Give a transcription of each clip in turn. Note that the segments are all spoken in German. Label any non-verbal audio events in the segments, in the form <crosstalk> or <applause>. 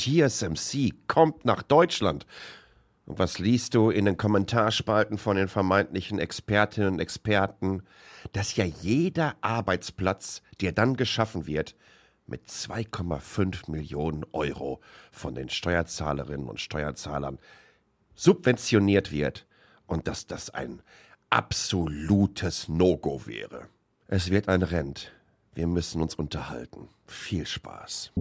TSMC kommt nach Deutschland. Und was liest du in den Kommentarspalten von den vermeintlichen Expertinnen und Experten? Dass ja jeder Arbeitsplatz, der dann geschaffen wird, mit 2,5 Millionen Euro von den Steuerzahlerinnen und Steuerzahlern subventioniert wird und dass das ein absolutes No-Go wäre. Es wird ein Rent. Wir müssen uns unterhalten. Viel Spaß.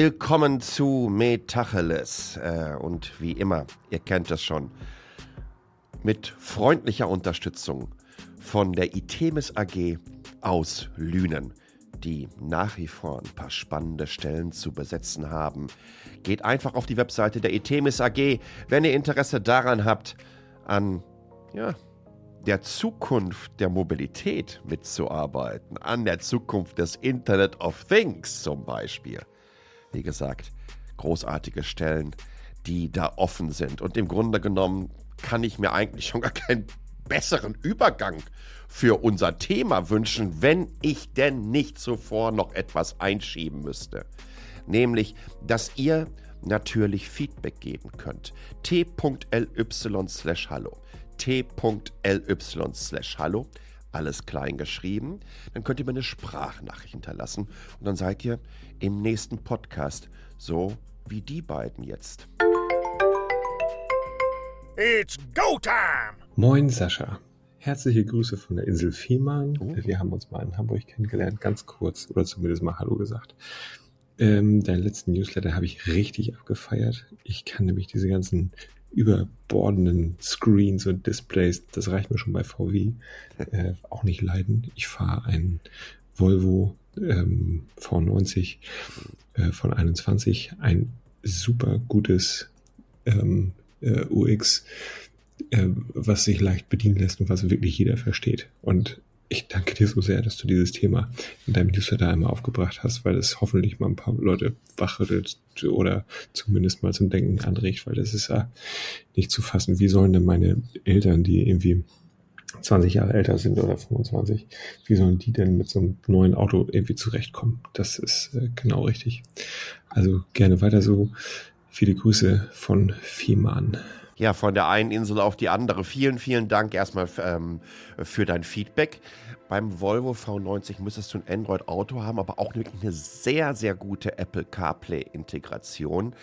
Willkommen zu Metacheles. Äh, und wie immer, ihr kennt es schon, mit freundlicher Unterstützung von der Itemis AG aus Lünen, die nach wie vor ein paar spannende Stellen zu besetzen haben. Geht einfach auf die Webseite der Itemis AG, wenn ihr Interesse daran habt, an ja, der Zukunft der Mobilität mitzuarbeiten, an der Zukunft des Internet of Things zum Beispiel wie gesagt, großartige Stellen, die da offen sind. Und im Grunde genommen kann ich mir eigentlich schon gar keinen besseren Übergang für unser Thema wünschen, wenn ich denn nicht zuvor noch etwas einschieben müsste. Nämlich, dass ihr natürlich Feedback geben könnt. t.ly slash hallo. t.ly slash hallo. Alles klein geschrieben. Dann könnt ihr mir eine Sprachnachricht hinterlassen und dann seid ihr im nächsten Podcast, so wie die beiden jetzt. It's go time! Moin Sascha. Herzliche Grüße von der Insel Fehmarn. Oh. Wir haben uns mal in Hamburg kennengelernt, ganz kurz, oder zumindest mal Hallo gesagt. Ähm, deinen letzten Newsletter habe ich richtig abgefeiert. Ich kann nämlich diese ganzen überbordenden Screens und Displays, das reicht mir schon bei VW, äh, auch nicht leiden. Ich fahre ein Volvo ähm, V90 äh, von 21 ein super gutes ähm, äh, UX, äh, was sich leicht bedienen lässt und was wirklich jeder versteht. Und ich danke dir so sehr, dass du dieses Thema in deinem Newsletter einmal aufgebracht hast, weil es hoffentlich mal ein paar Leute wachrüttelt oder zumindest mal zum Denken anregt, weil das ist ja nicht zu fassen. Wie sollen denn meine Eltern, die irgendwie 20 Jahre älter sind oder 25, wie sollen die denn mit so einem neuen Auto irgendwie zurechtkommen? Das ist äh, genau richtig. Also gerne weiter so. Viele Grüße von Fiemann. Ja, von der einen Insel auf die andere. Vielen, vielen Dank erstmal ähm, für dein Feedback. Beim Volvo V90 müsstest du ein Android-Auto haben, aber auch wirklich eine sehr, sehr gute Apple CarPlay-Integration.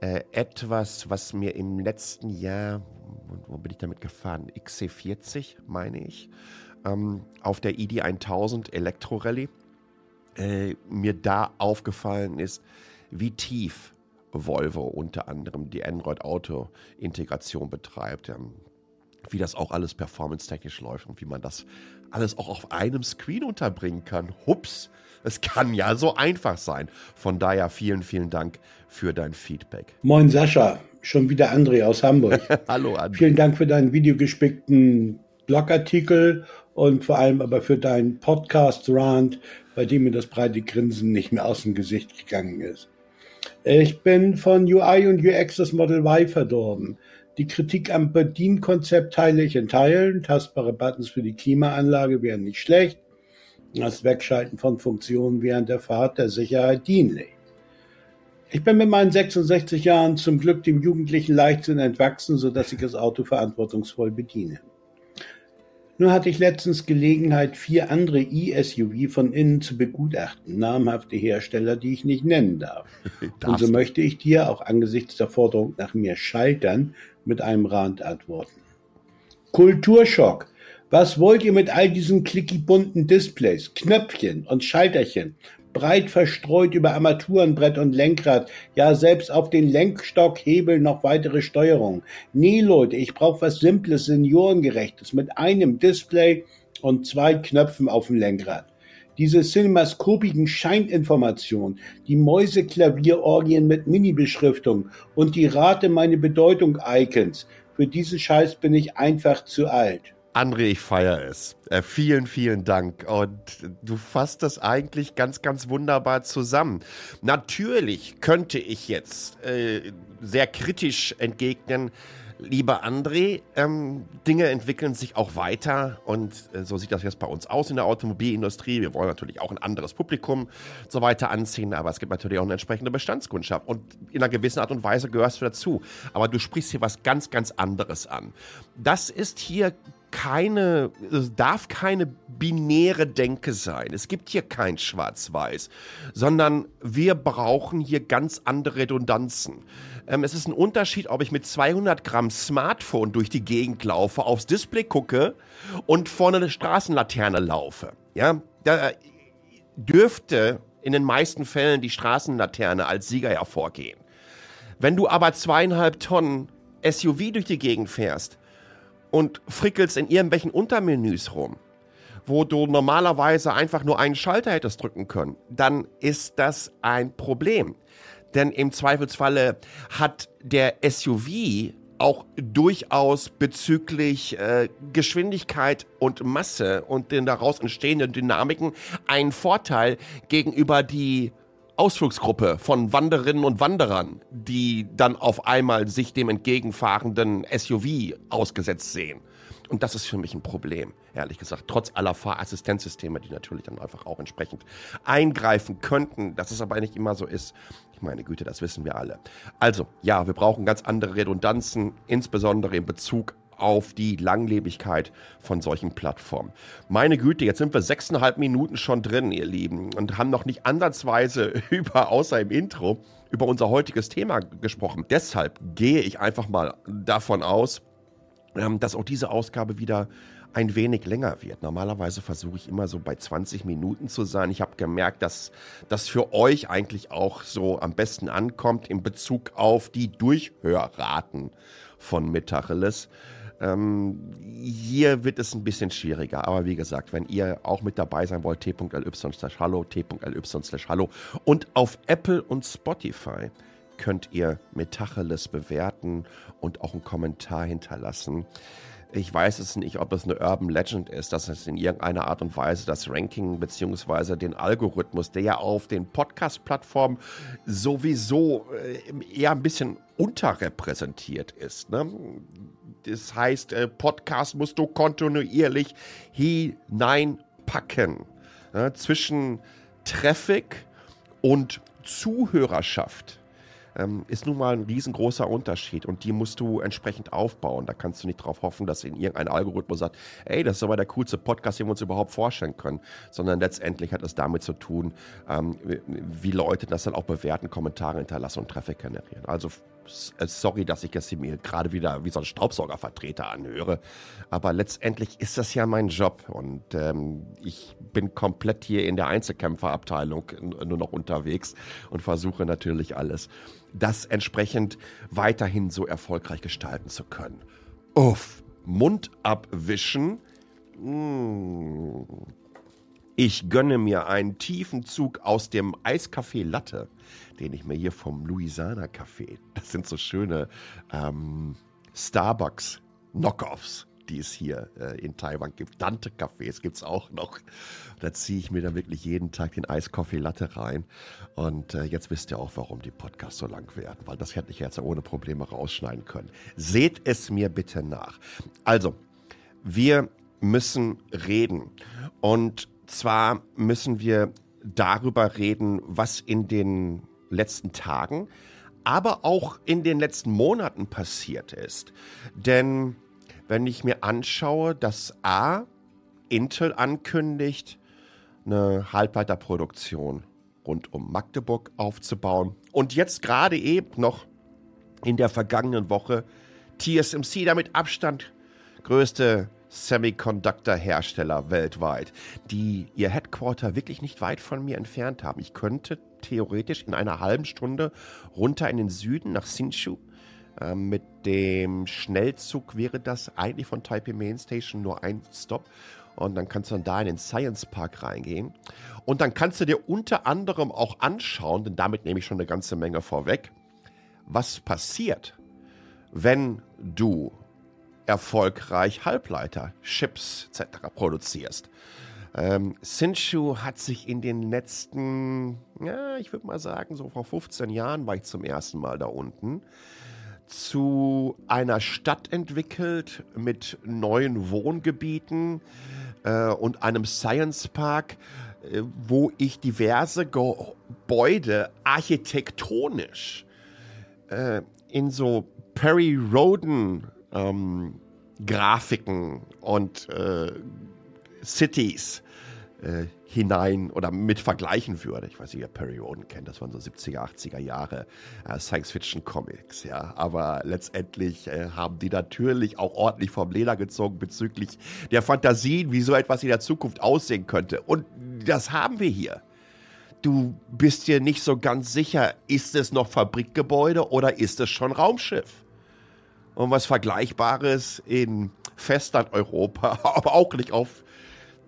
Äh, etwas, was mir im letzten Jahr, wo bin ich damit gefahren? XC40, meine ich, ähm, auf der ID 1000 Elektro Rallye, äh, mir da aufgefallen ist, wie tief Volvo unter anderem die Android-Auto-Integration betreibt. Ähm, wie das auch alles performance-technisch läuft und wie man das alles auch auf einem Screen unterbringen kann. Hups, es kann ja so einfach sein. Von daher vielen, vielen Dank für dein Feedback. Moin Sascha, schon wieder André aus Hamburg. <laughs> Hallo André. Vielen Dank für deinen videogespickten Blogartikel und vor allem aber für deinen Podcast-Rant, bei dem mir das breite Grinsen nicht mehr aus dem Gesicht gegangen ist. Ich bin von UI und UX das Model Y verdorben. Die Kritik am Bedienkonzept teile ich in Teilen. Tastbare Buttons für die Klimaanlage wären nicht schlecht. Das Wegschalten von Funktionen während der Fahrt der Sicherheit dienlich. Ich bin mit meinen 66 Jahren zum Glück dem jugendlichen Leichtsinn entwachsen, so dass ich das Auto verantwortungsvoll bediene. Nur hatte ich letztens Gelegenheit, vier andere E-SUV von innen zu begutachten, namhafte Hersteller, die ich nicht nennen darf. <laughs> Und so möchte ich dir auch angesichts der Forderung nach mehr Schaltern mit einem Rand antworten. Kulturschock. Was wollt ihr mit all diesen klickibunten Displays, Knöpfchen und Schalterchen? breit verstreut über Armaturenbrett und Lenkrad, ja selbst auf den Lenkstockhebel noch weitere Steuerung. Nee, Leute, ich brauche was Simples, Seniorengerechtes mit einem Display und zwei Knöpfen auf dem Lenkrad. Diese cinemascopigen Scheininformationen, die Mäuseklavierorgien mit Mini-Beschriftung und die Rate meine Bedeutung-Icons, für diesen Scheiß bin ich einfach zu alt. André, ich feiere es. Äh, vielen, vielen Dank. Und du fasst das eigentlich ganz, ganz wunderbar zusammen. Natürlich könnte ich jetzt äh, sehr kritisch entgegnen, lieber André, ähm, Dinge entwickeln sich auch weiter und äh, so sieht das jetzt bei uns aus in der Automobilindustrie. Wir wollen natürlich auch ein anderes Publikum so weiter anziehen, aber es gibt natürlich auch eine entsprechende Bestandskundschaft und in einer gewissen Art und Weise gehörst du dazu. Aber du sprichst hier was ganz, ganz anderes an. Das ist hier keine, es darf keine binäre Denke sein. Es gibt hier kein Schwarz-Weiß, sondern wir brauchen hier ganz andere Redundanzen. Ähm, es ist ein Unterschied, ob ich mit 200 Gramm Smartphone durch die Gegend laufe, aufs Display gucke und vorne eine Straßenlaterne laufe. Ja, da dürfte in den meisten Fällen die Straßenlaterne als Sieger hervorgehen. Wenn du aber zweieinhalb Tonnen SUV durch die Gegend fährst, und frickelst in irgendwelchen Untermenüs rum, wo du normalerweise einfach nur einen Schalter hättest drücken können, dann ist das ein Problem. Denn im Zweifelsfalle hat der SUV auch durchaus bezüglich äh, Geschwindigkeit und Masse und den daraus entstehenden Dynamiken einen Vorteil gegenüber die Ausflugsgruppe von Wanderinnen und Wanderern, die dann auf einmal sich dem entgegenfahrenden SUV ausgesetzt sehen. Und das ist für mich ein Problem, ehrlich gesagt. Trotz aller Fahrassistenzsysteme, die natürlich dann einfach auch entsprechend eingreifen könnten, dass es aber nicht immer so ist. Ich meine Güte, das wissen wir alle. Also, ja, wir brauchen ganz andere Redundanzen, insbesondere in Bezug auf die Langlebigkeit von solchen Plattformen. Meine Güte, jetzt sind wir sechseinhalb Minuten schon drin, ihr Lieben, und haben noch nicht ansatzweise <laughs> über, außer im Intro, über unser heutiges Thema gesprochen. Deshalb gehe ich einfach mal davon aus, ähm, dass auch diese Ausgabe wieder ein wenig länger wird. Normalerweise versuche ich immer so bei 20 Minuten zu sein. Ich habe gemerkt, dass das für euch eigentlich auch so am besten ankommt in Bezug auf die Durchhörraten von Metacheles. Ähm, hier wird es ein bisschen schwieriger, aber wie gesagt, wenn ihr auch mit dabei sein wollt, t.ly slash hallo, t.ly slash hallo und auf Apple und Spotify könnt ihr Metacheles bewerten und auch einen Kommentar hinterlassen. Ich weiß es nicht, ob es eine Urban Legend ist, dass es in irgendeiner Art und Weise das Ranking bzw. den Algorithmus, der ja auf den Podcast-Plattformen sowieso äh, eher ein bisschen unterrepräsentiert ist. Ne? Das heißt, äh, Podcast musst du kontinuierlich hineinpacken. Ja, zwischen Traffic und Zuhörerschaft ähm, ist nun mal ein riesengroßer Unterschied und die musst du entsprechend aufbauen. Da kannst du nicht darauf hoffen, dass in irgendein Algorithmus sagt, ey, das ist aber der coolste Podcast, den wir uns überhaupt vorstellen können, sondern letztendlich hat es damit zu tun, ähm, wie Leute das dann auch bewerten, Kommentare hinterlassen und Traffic generieren. Also sorry, dass ich jetzt mir gerade wieder wie so ein Staubsaugervertreter anhöre, aber letztendlich ist das ja mein Job und ähm, ich bin komplett hier in der Einzelkämpferabteilung nur noch unterwegs und versuche natürlich alles, das entsprechend weiterhin so erfolgreich gestalten zu können. Uff, Mund abwischen. Mmh. Ich gönne mir einen tiefen Zug aus dem Eiskaffee Latte den ich mir hier vom Louisiana Café, das sind so schöne ähm, Starbucks Knockoffs, die es hier äh, in Taiwan gibt. Dante Cafés gibt es auch noch. Da ziehe ich mir dann wirklich jeden Tag den Eiskaffee Latte rein. Und äh, jetzt wisst ihr auch, warum die Podcasts so lang werden, weil das hätte ich jetzt ohne Probleme rausschneiden können. Seht es mir bitte nach. Also, wir müssen reden. Und zwar müssen wir darüber reden, was in den letzten Tagen, aber auch in den letzten Monaten passiert ist. Denn wenn ich mir anschaue, dass A, Intel ankündigt, eine Halbleiterproduktion rund um Magdeburg aufzubauen und jetzt gerade eben noch in der vergangenen Woche TSMC damit Abstand größte Semiconductor-Hersteller weltweit, die ihr Headquarter wirklich nicht weit von mir entfernt haben. Ich könnte theoretisch in einer halben Stunde runter in den Süden nach Hsinchu. Äh, mit dem Schnellzug wäre das eigentlich von Taipei Main Station nur ein Stop. Und dann kannst du dann da in den Science Park reingehen. Und dann kannst du dir unter anderem auch anschauen, denn damit nehme ich schon eine ganze Menge vorweg, was passiert, wenn du erfolgreich Halbleiter, Chips etc. produzierst. Ähm, Sinshu hat sich in den letzten, ja, ich würde mal sagen, so vor 15 Jahren war ich zum ersten Mal da unten, zu einer Stadt entwickelt mit neuen Wohngebieten äh, und einem Science Park, äh, wo ich diverse Gebäude architektonisch äh, in so Perry Roden ähm, Grafiken und äh, Cities äh, hinein oder mit vergleichen würde. Ich weiß nicht, wer Perry Roden kennt, das waren so 70er, 80er Jahre äh, Science-Fiction-Comics, ja. Aber letztendlich äh, haben die natürlich auch ordentlich vom Leder gezogen bezüglich der Fantasien, wie so etwas in der Zukunft aussehen könnte. Und das haben wir hier. Du bist dir nicht so ganz sicher, ist es noch Fabrikgebäude oder ist es schon Raumschiff? Und was Vergleichbares in Festland-Europa, <laughs> aber auch nicht auf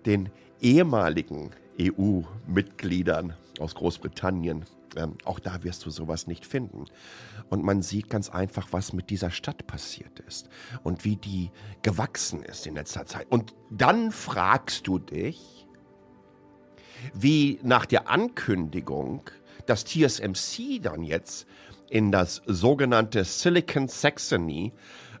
den ehemaligen EU-Mitgliedern aus Großbritannien. Ähm, auch da wirst du sowas nicht finden. Und man sieht ganz einfach, was mit dieser Stadt passiert ist und wie die gewachsen ist in letzter Zeit. Und dann fragst du dich, wie nach der Ankündigung, dass TSMC dann jetzt in das sogenannte Silicon Saxony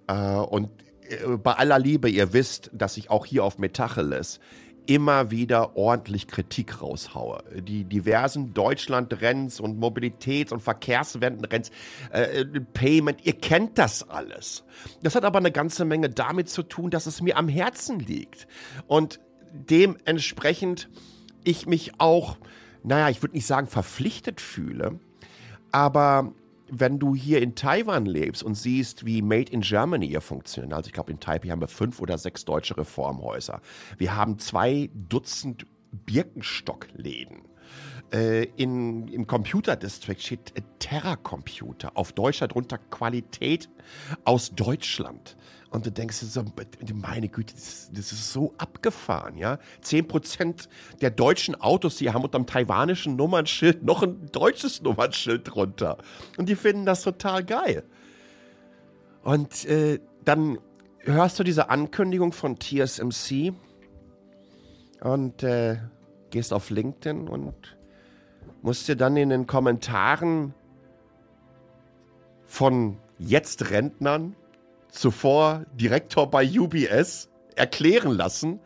äh, und äh, bei aller Liebe, ihr wisst, dass ich auch hier auf Metacheles immer wieder ordentlich Kritik raushaue. Die diversen Deutschland-Renns und Mobilitäts- und Verkehrswendenrenns, äh, Payment, ihr kennt das alles. Das hat aber eine ganze Menge damit zu tun, dass es mir am Herzen liegt. Und dementsprechend ich mich auch, naja, ich würde nicht sagen verpflichtet fühle, aber wenn du hier in Taiwan lebst und siehst, wie Made in Germany hier funktioniert, also ich glaube in Taipei haben wir fünf oder sechs deutsche Reformhäuser. Wir haben zwei Dutzend Birkenstockläden. Äh, in, Im Computer District steht Terra Computer, auf Deutsch darunter Qualität aus Deutschland. Und du denkst so, meine Güte, das, das ist so abgefahren, ja. Zehn Prozent der deutschen Autos hier haben unter dem taiwanischen Nummernschild noch ein deutsches Nummernschild drunter. Und die finden das total geil. Und äh, dann hörst du diese Ankündigung von TSMC und äh, gehst auf LinkedIn und musst dir dann in den Kommentaren von jetzt Rentnern zuvor Direktor bei UBS erklären lassen,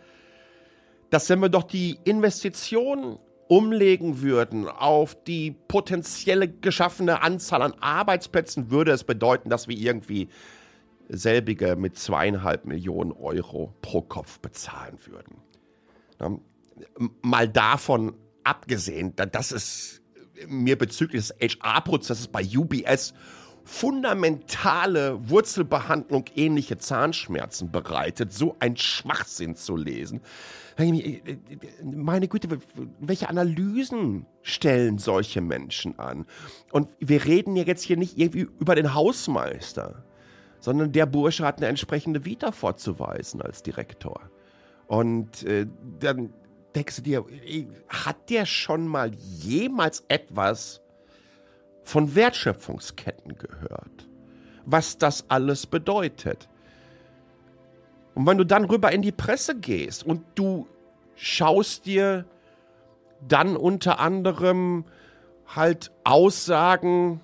dass wenn wir doch die Investitionen umlegen würden auf die potenzielle geschaffene Anzahl an Arbeitsplätzen, würde es bedeuten, dass wir irgendwie selbige mit zweieinhalb Millionen Euro pro Kopf bezahlen würden. Mal davon abgesehen, dass es mir bezüglich des HR-Prozesses bei UBS fundamentale Wurzelbehandlung ähnliche Zahnschmerzen bereitet, so ein Schwachsinn zu lesen. Meine Güte, welche Analysen stellen solche Menschen an? Und wir reden ja jetzt hier nicht irgendwie über den Hausmeister, sondern der Bursche hat eine entsprechende Vita vorzuweisen als Direktor. Und äh, dann denkst du dir, hat der schon mal jemals etwas von Wertschöpfungsketten gehört. Was das alles bedeutet. Und wenn du dann rüber in die Presse gehst und du schaust dir dann unter anderem halt Aussagen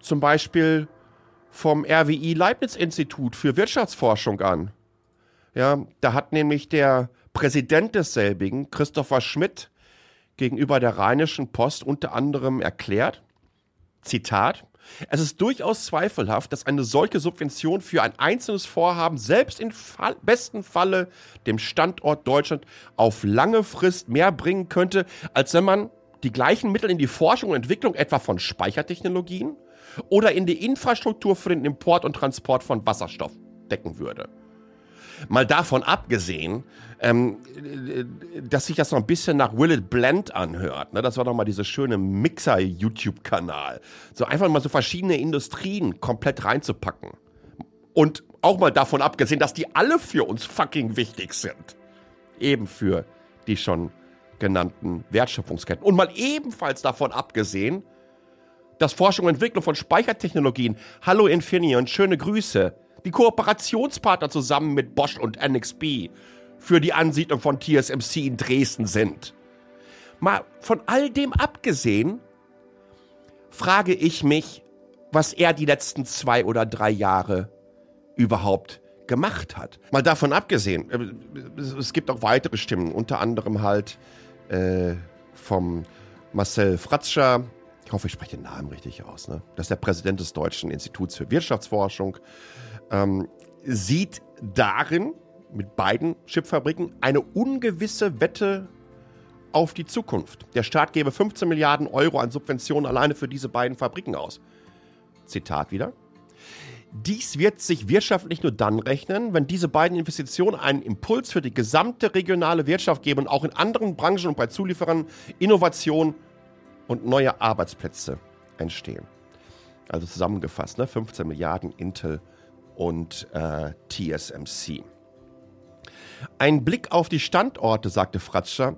zum Beispiel vom RWI Leibniz Institut für Wirtschaftsforschung an. Ja, da hat nämlich der Präsident desselbigen, Christopher Schmidt, gegenüber der Rheinischen Post unter anderem erklärt, Zitat, es ist durchaus zweifelhaft, dass eine solche Subvention für ein einzelnes Vorhaben selbst im Fall, besten Falle dem Standort Deutschland auf lange Frist mehr bringen könnte, als wenn man die gleichen Mittel in die Forschung und Entwicklung etwa von Speichertechnologien oder in die Infrastruktur für den Import und Transport von Wasserstoff decken würde. Mal davon abgesehen, ähm, dass sich das noch ein bisschen nach Will It Blend anhört. Ne? Das war doch mal dieser schöne Mixer-YouTube-Kanal. So einfach mal so verschiedene Industrien komplett reinzupacken. Und auch mal davon abgesehen, dass die alle für uns fucking wichtig sind. Eben für die schon genannten Wertschöpfungsketten. Und mal ebenfalls davon abgesehen, dass Forschung und Entwicklung von Speichertechnologien, hallo Infineon, schöne Grüße, die Kooperationspartner zusammen mit Bosch und NXP für die Ansiedlung von TSMC in Dresden sind. Mal von all dem abgesehen, frage ich mich, was er die letzten zwei oder drei Jahre überhaupt gemacht hat. Mal davon abgesehen, äh, es gibt auch weitere Stimmen, unter anderem halt äh, vom Marcel Fratscher, ich hoffe, ich spreche den Namen richtig aus, ne? das ist der Präsident des Deutschen Instituts für Wirtschaftsforschung, ähm, sieht darin mit beiden Chipfabriken eine ungewisse Wette auf die Zukunft. Der Staat gebe 15 Milliarden Euro an Subventionen alleine für diese beiden Fabriken aus. Zitat wieder. Dies wird sich wirtschaftlich nur dann rechnen, wenn diese beiden Investitionen einen Impuls für die gesamte regionale Wirtschaft geben und auch in anderen Branchen und bei Zulieferern Innovation und neue Arbeitsplätze entstehen. Also zusammengefasst, ne? 15 Milliarden Intel und äh, TSMC. Ein Blick auf die Standorte, sagte Fratscher,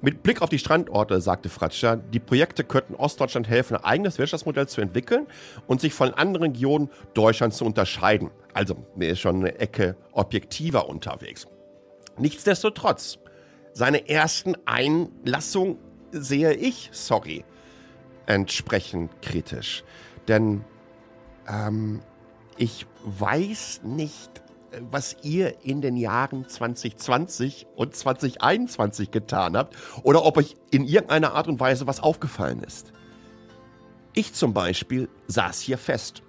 mit Blick auf die Standorte, sagte Fratscher, die Projekte könnten Ostdeutschland helfen, ein eigenes Wirtschaftsmodell zu entwickeln und sich von anderen Regionen Deutschlands zu unterscheiden. Also, mir ist schon eine Ecke objektiver unterwegs. Nichtsdestotrotz, seine ersten Einlassungen sehe ich, sorry, entsprechend kritisch. Denn ähm, ich weiß nicht, was ihr in den Jahren 2020 und 2021 getan habt oder ob euch in irgendeiner Art und Weise was aufgefallen ist. Ich zum Beispiel saß hier fest.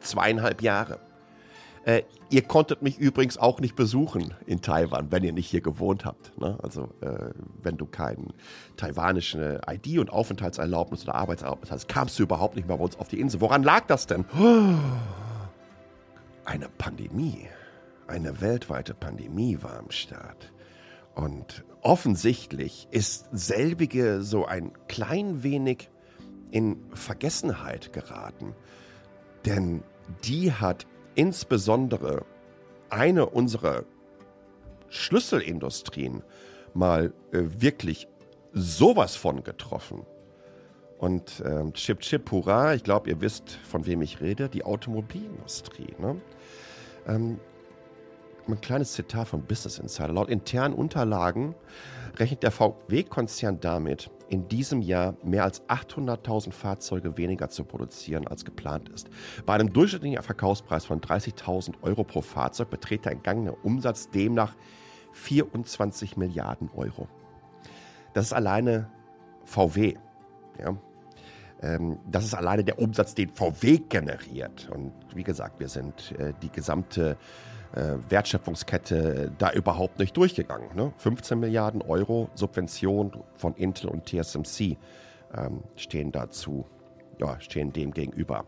Zweieinhalb Jahre. Äh, ihr konntet mich übrigens auch nicht besuchen in Taiwan, wenn ihr nicht hier gewohnt habt. Ne? Also, äh, wenn du keine taiwanische ID und Aufenthaltserlaubnis oder Arbeitserlaubnis hast, kamst du überhaupt nicht mehr bei uns auf die Insel. Woran lag das denn? Eine Pandemie eine weltweite Pandemie war am Start. Und offensichtlich ist selbige so ein klein wenig in Vergessenheit geraten. Denn die hat insbesondere eine unserer Schlüsselindustrien mal äh, wirklich sowas von getroffen. Und ähm, Chip Chip Hurra, ich glaube, ihr wisst, von wem ich rede, die Automobilindustrie. Ne? Ähm, ein kleines Zitat von Business Insider. Laut internen Unterlagen rechnet der VW-Konzern damit, in diesem Jahr mehr als 800.000 Fahrzeuge weniger zu produzieren, als geplant ist. Bei einem durchschnittlichen Verkaufspreis von 30.000 Euro pro Fahrzeug beträgt der entgangene Umsatz demnach 24 Milliarden Euro. Das ist alleine VW. Ja. Ähm, das ist alleine der Umsatz, den VW generiert. Und wie gesagt, wir sind äh, die gesamte äh, Wertschöpfungskette da überhaupt nicht durchgegangen. Ne? 15 Milliarden Euro Subvention von Intel und TSMC ähm, stehen dazu, ja, stehen dem gegenüber.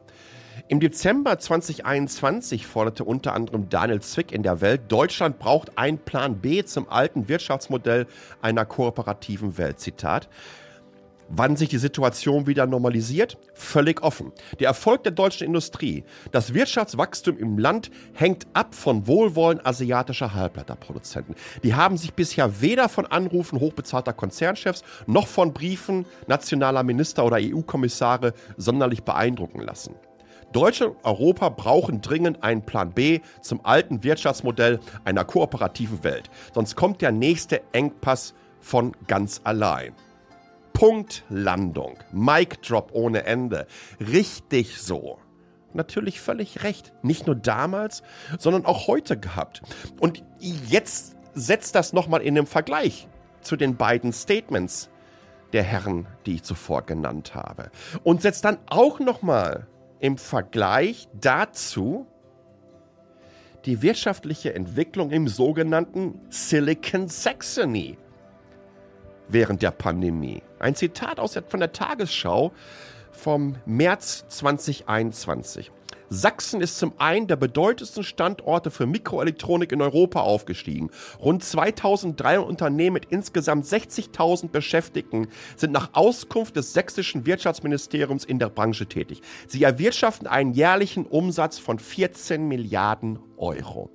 Im Dezember 2021 forderte unter anderem Daniel Zwick in der Welt, Deutschland braucht einen Plan B zum alten Wirtschaftsmodell einer kooperativen Welt. Zitat. Wann sich die Situation wieder normalisiert? Völlig offen. Der Erfolg der deutschen Industrie, das Wirtschaftswachstum im Land hängt ab von Wohlwollen asiatischer Halbleiterproduzenten. Die haben sich bisher weder von Anrufen hochbezahlter Konzernchefs noch von Briefen nationaler Minister oder EU-Kommissare sonderlich beeindrucken lassen. Deutschland und Europa brauchen dringend einen Plan B zum alten Wirtschaftsmodell einer kooperativen Welt. Sonst kommt der nächste Engpass von ganz allein. Punktlandung. Mic Drop ohne Ende. Richtig so. Natürlich völlig recht. Nicht nur damals, sondern auch heute gehabt. Und jetzt setzt das nochmal in den Vergleich zu den beiden Statements der Herren, die ich zuvor genannt habe. Und setzt dann auch nochmal im Vergleich dazu die wirtschaftliche Entwicklung im sogenannten Silicon Saxony während der Pandemie. Ein Zitat aus der, von der Tagesschau vom März 2021. Sachsen ist zum einen der bedeutendsten Standorte für Mikroelektronik in Europa aufgestiegen. Rund 2003 Unternehmen mit insgesamt 60.000 Beschäftigten sind nach Auskunft des sächsischen Wirtschaftsministeriums in der Branche tätig. Sie erwirtschaften einen jährlichen Umsatz von 14 Milliarden Euro.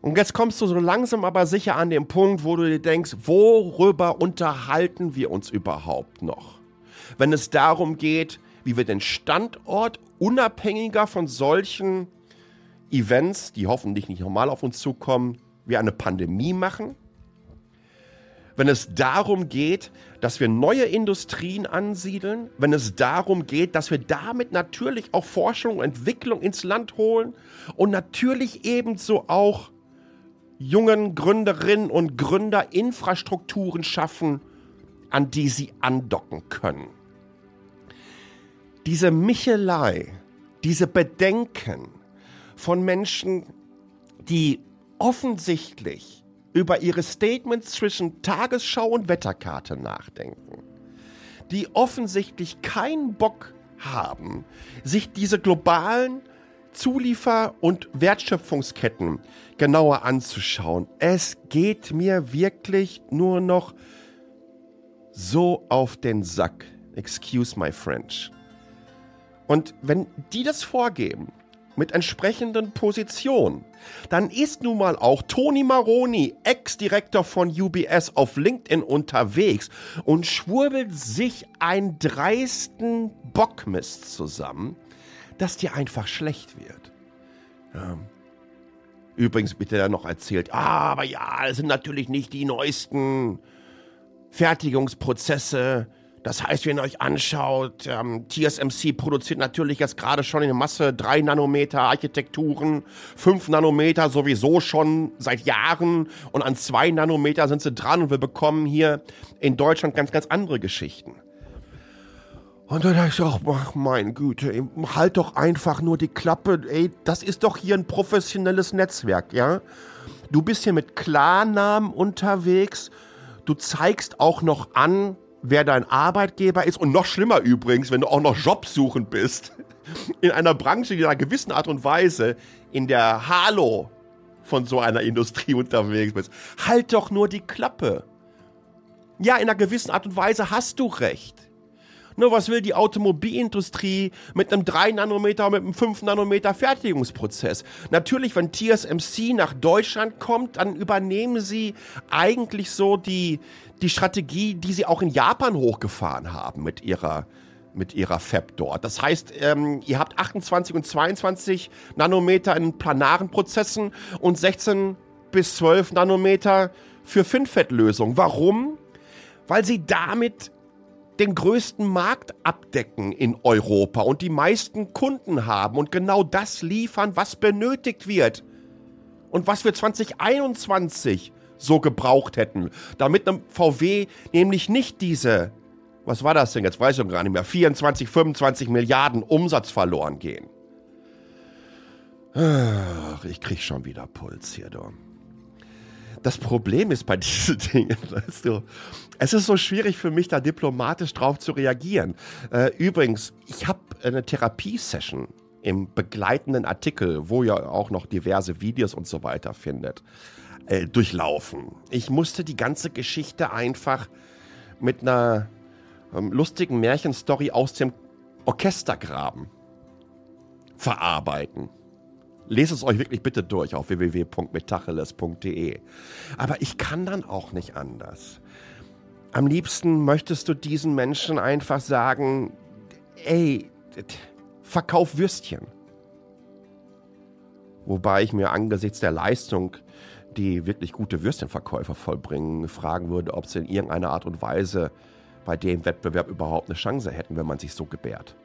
Und jetzt kommst du so langsam aber sicher an den Punkt, wo du dir denkst, worüber unterhalten wir uns überhaupt noch? Wenn es darum geht, wie wir den Standort unabhängiger von solchen Events, die hoffentlich nicht normal auf uns zukommen, wie eine Pandemie machen? wenn es darum geht, dass wir neue Industrien ansiedeln, wenn es darum geht, dass wir damit natürlich auch Forschung und Entwicklung ins Land holen und natürlich ebenso auch jungen Gründerinnen und Gründer Infrastrukturen schaffen, an die sie andocken können. Diese Michelei, diese Bedenken von Menschen, die offensichtlich über ihre Statements zwischen Tagesschau und Wetterkarte nachdenken, die offensichtlich keinen Bock haben, sich diese globalen Zuliefer- und Wertschöpfungsketten genauer anzuschauen. Es geht mir wirklich nur noch so auf den Sack. Excuse my French. Und wenn die das vorgeben, mit entsprechenden Positionen, dann ist nun mal auch Tony Maroni, Ex-Direktor von UBS, auf LinkedIn unterwegs und schwurbelt sich einen dreisten Bockmist zusammen, dass dir einfach schlecht wird. Ja. Übrigens wird er noch erzählt, ah, aber ja, das sind natürlich nicht die neuesten Fertigungsprozesse. Das heißt, wenn ihr euch anschaut, ähm, TSMC produziert natürlich jetzt gerade schon in der Masse 3 Nanometer Architekturen, 5 Nanometer sowieso schon seit Jahren und an 2 Nanometer sind sie dran und wir bekommen hier in Deutschland ganz, ganz andere Geschichten. Und dann dachte ich auch, ach mein Güte, halt doch einfach nur die Klappe, ey, das ist doch hier ein professionelles Netzwerk, ja? Du bist hier mit Klarnamen unterwegs, du zeigst auch noch an, wer dein Arbeitgeber ist und noch schlimmer übrigens, wenn du auch noch jobsuchend bist, <laughs> in einer Branche, die in einer gewissen Art und Weise in der Halo von so einer Industrie unterwegs bist. Halt doch nur die Klappe. Ja, in einer gewissen Art und Weise hast du recht. Nur was will die Automobilindustrie mit einem 3 Nanometer, mit einem 5 Nanometer Fertigungsprozess? Natürlich, wenn TSMC nach Deutschland kommt, dann übernehmen sie eigentlich so die, die Strategie, die sie auch in Japan hochgefahren haben mit ihrer mit ihrer Fab dort. Das heißt, ähm, ihr habt 28 und 22 Nanometer in planaren Prozessen und 16 bis 12 Nanometer für FinFET-Lösungen. Warum? Weil sie damit den größten Markt abdecken in Europa und die meisten Kunden haben und genau das liefern, was benötigt wird. Und was wir 2021 so gebraucht hätten, damit einem VW nämlich nicht diese, was war das denn jetzt, weiß ich gar nicht mehr, 24, 25 Milliarden Umsatz verloren gehen. Ach, ich krieg schon wieder Puls hier, du. Das Problem ist bei <laughs> diesen Dingen, weißt du, es ist so schwierig für mich, da diplomatisch drauf zu reagieren. Äh, übrigens, ich habe eine Therapiesession im begleitenden Artikel, wo ihr auch noch diverse Videos und so weiter findet, äh, durchlaufen. Ich musste die ganze Geschichte einfach mit einer ähm, lustigen Märchenstory aus dem Orchestergraben verarbeiten. Lest es euch wirklich bitte durch auf www.metacheles.de. Aber ich kann dann auch nicht anders. Am liebsten möchtest du diesen Menschen einfach sagen, ey, verkauf Würstchen. Wobei ich mir angesichts der Leistung, die wirklich gute Würstchenverkäufer vollbringen, fragen würde, ob sie in irgendeiner Art und Weise bei dem Wettbewerb überhaupt eine Chance hätten, wenn man sich so gebärt.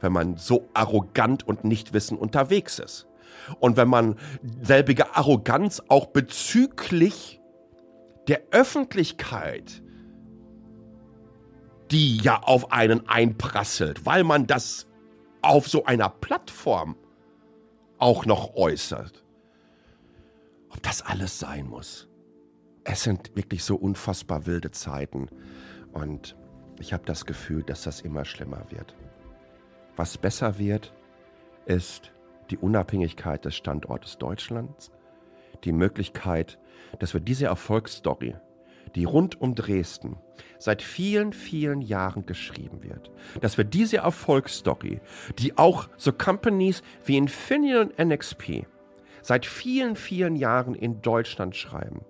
Wenn man so arrogant und nicht wissen unterwegs ist. Und wenn man selbige Arroganz auch bezüglich der Öffentlichkeit, die ja auf einen einprasselt, weil man das auf so einer Plattform auch noch äußert. Ob das alles sein muss. Es sind wirklich so unfassbar wilde Zeiten und ich habe das Gefühl, dass das immer schlimmer wird. Was besser wird, ist die Unabhängigkeit des Standortes Deutschlands, die Möglichkeit, dass wir diese Erfolgsstory, die rund um Dresden seit vielen, vielen Jahren geschrieben wird, dass wir diese Erfolgsstory, die auch so Companies wie Infineon und NXP seit vielen, vielen Jahren in Deutschland schreiben,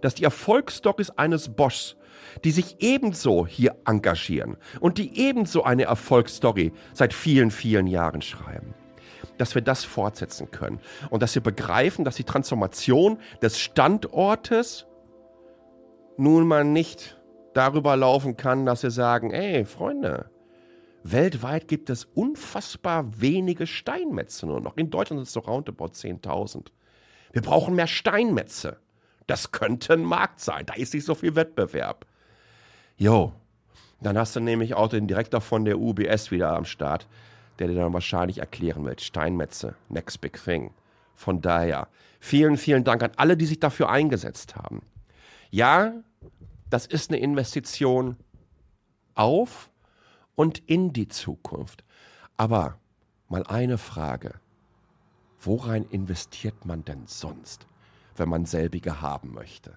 dass die Erfolgsstories eines Boschs, die sich ebenso hier engagieren und die ebenso eine Erfolgsstory seit vielen, vielen Jahren schreiben, dass wir das fortsetzen können und dass wir begreifen, dass die Transformation des Standortes nun mal nicht darüber laufen kann, dass wir sagen, ey, Freunde, weltweit gibt es unfassbar wenige Steinmetze nur noch. In Deutschland sind es doch roundabout 10.000. Wir brauchen mehr Steinmetze. Das könnte ein Markt sein. Da ist nicht so viel Wettbewerb. Jo, dann hast du nämlich auch den Direktor von der UBS wieder am Start, der dir dann wahrscheinlich erklären wird. Steinmetze, next big thing. Von daher, vielen, vielen Dank an alle, die sich dafür eingesetzt haben. Ja, das ist eine Investition auf und in die Zukunft. Aber mal eine Frage. Worein investiert man denn sonst, wenn man selbige haben möchte?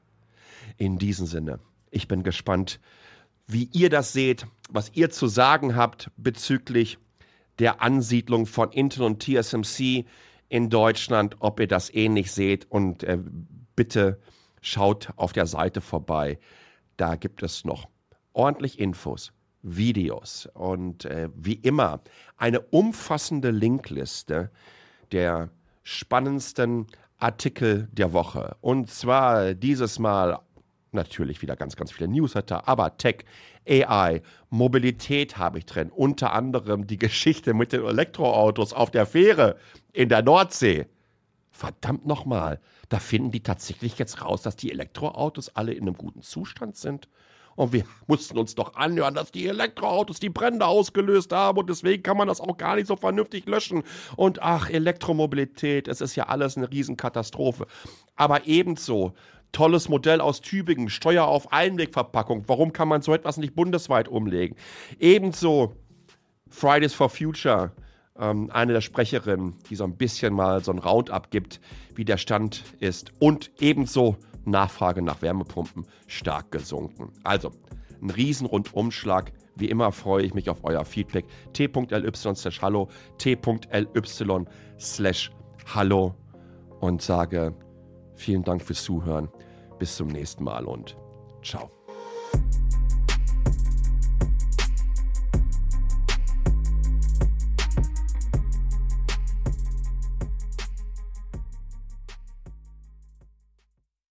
In diesem Sinne, ich bin gespannt, wie ihr das seht, was ihr zu sagen habt bezüglich der Ansiedlung von Intel und TSMC in Deutschland, ob ihr das ähnlich seht und äh, bitte schaut auf der Seite vorbei. Da gibt es noch ordentlich Infos, Videos und äh, wie immer eine umfassende Linkliste der spannendsten Artikel der Woche. Und zwar dieses Mal natürlich wieder ganz, ganz viele Newsletter, aber Tech, AI, Mobilität habe ich drin. Unter anderem die Geschichte mit den Elektroautos auf der Fähre in der Nordsee. Verdammt nochmal, da finden die tatsächlich jetzt raus, dass die Elektroautos alle in einem guten Zustand sind. Und wir mussten uns doch anhören, dass die Elektroautos die Brände ausgelöst haben und deswegen kann man das auch gar nicht so vernünftig löschen. Und ach, Elektromobilität, es ist ja alles eine Riesenkatastrophe. Aber ebenso tolles Modell aus Tübingen, Steuer auf Einwegverpackung. Warum kann man so etwas nicht bundesweit umlegen? Ebenso Fridays for Future, ähm, eine der Sprecherinnen, die so ein bisschen mal so ein Roundup gibt, wie der Stand ist. Und ebenso Nachfrage nach Wärmepumpen stark gesunken. Also ein Riesenrundumschlag. Wie immer freue ich mich auf euer Feedback. t.ly slash hallo, t.ly slash hallo und sage vielen Dank fürs Zuhören. Bis zum nächsten Mal und ciao.